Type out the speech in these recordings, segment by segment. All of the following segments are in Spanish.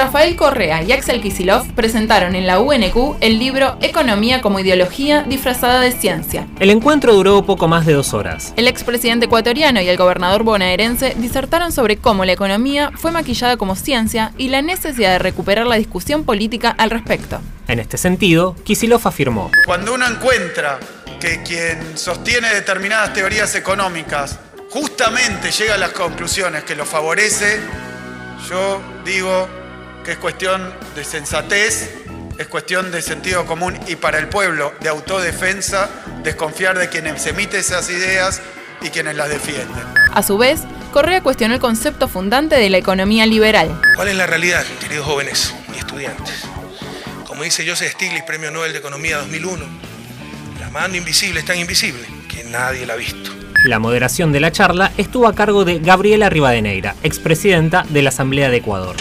Rafael Correa y Axel Kisilov presentaron en la UNQ el libro Economía como ideología disfrazada de ciencia. El encuentro duró poco más de dos horas. El expresidente ecuatoriano y el gobernador bonaerense disertaron sobre cómo la economía fue maquillada como ciencia y la necesidad de recuperar la discusión política al respecto. En este sentido, Kisilov afirmó: Cuando uno encuentra que quien sostiene determinadas teorías económicas justamente llega a las conclusiones que lo favorece, yo digo que es cuestión de sensatez, es cuestión de sentido común y para el pueblo de autodefensa desconfiar de quienes emiten esas ideas y quienes las defienden. A su vez, Correa cuestionó el concepto fundante de la economía liberal. ¿Cuál es la realidad, queridos jóvenes y estudiantes? Como dice Joseph Stiglitz, Premio Nobel de Economía 2001, la mano invisible es tan invisible que nadie la ha visto. La moderación de la charla estuvo a cargo de Gabriela Rivadeneira, expresidenta de la Asamblea de Ecuador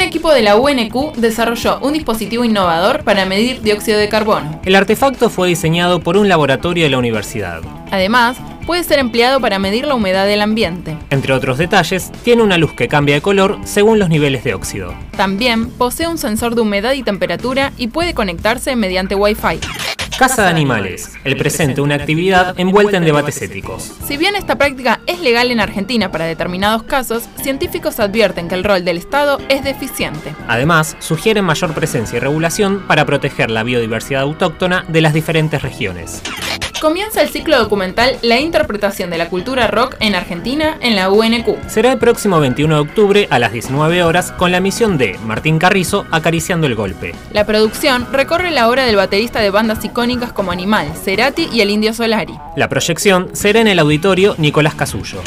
un equipo de la UNQ desarrolló un dispositivo innovador para medir dióxido de carbono. El artefacto fue diseñado por un laboratorio de la universidad. Además, puede ser empleado para medir la humedad del ambiente. Entre otros detalles, tiene una luz que cambia de color según los niveles de óxido. También posee un sensor de humedad y temperatura y puede conectarse mediante Wi-Fi. Casa de Animales, el presente una actividad envuelta en debates éticos. Si bien esta práctica es legal en Argentina para determinados casos, científicos advierten que el rol del Estado es deficiente. Además, sugieren mayor presencia y regulación para proteger la biodiversidad autóctona de las diferentes regiones comienza el ciclo documental La interpretación de la cultura rock en Argentina en la UNQ. Será el próximo 21 de octubre a las 19 horas con la misión de Martín Carrizo acariciando el golpe. La producción recorre la obra del baterista de bandas icónicas como Animal, Cerati y el Indio Solari. La proyección será en el auditorio Nicolás Casullo.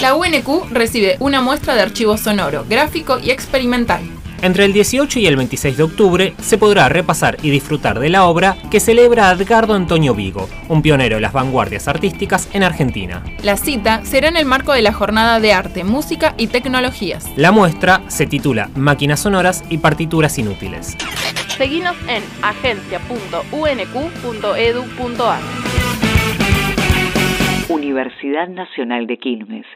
La UNQ recibe una muestra de archivo sonoro, gráfico y experimental. Entre el 18 y el 26 de octubre se podrá repasar y disfrutar de la obra que celebra a Edgardo Antonio Vigo, un pionero de las vanguardias artísticas en Argentina. La cita será en el marco de la Jornada de Arte, Música y Tecnologías. La muestra se titula Máquinas sonoras y partituras inútiles. Seguinos en agencia.unq.edu.ar. Universidad Nacional de Quilmes.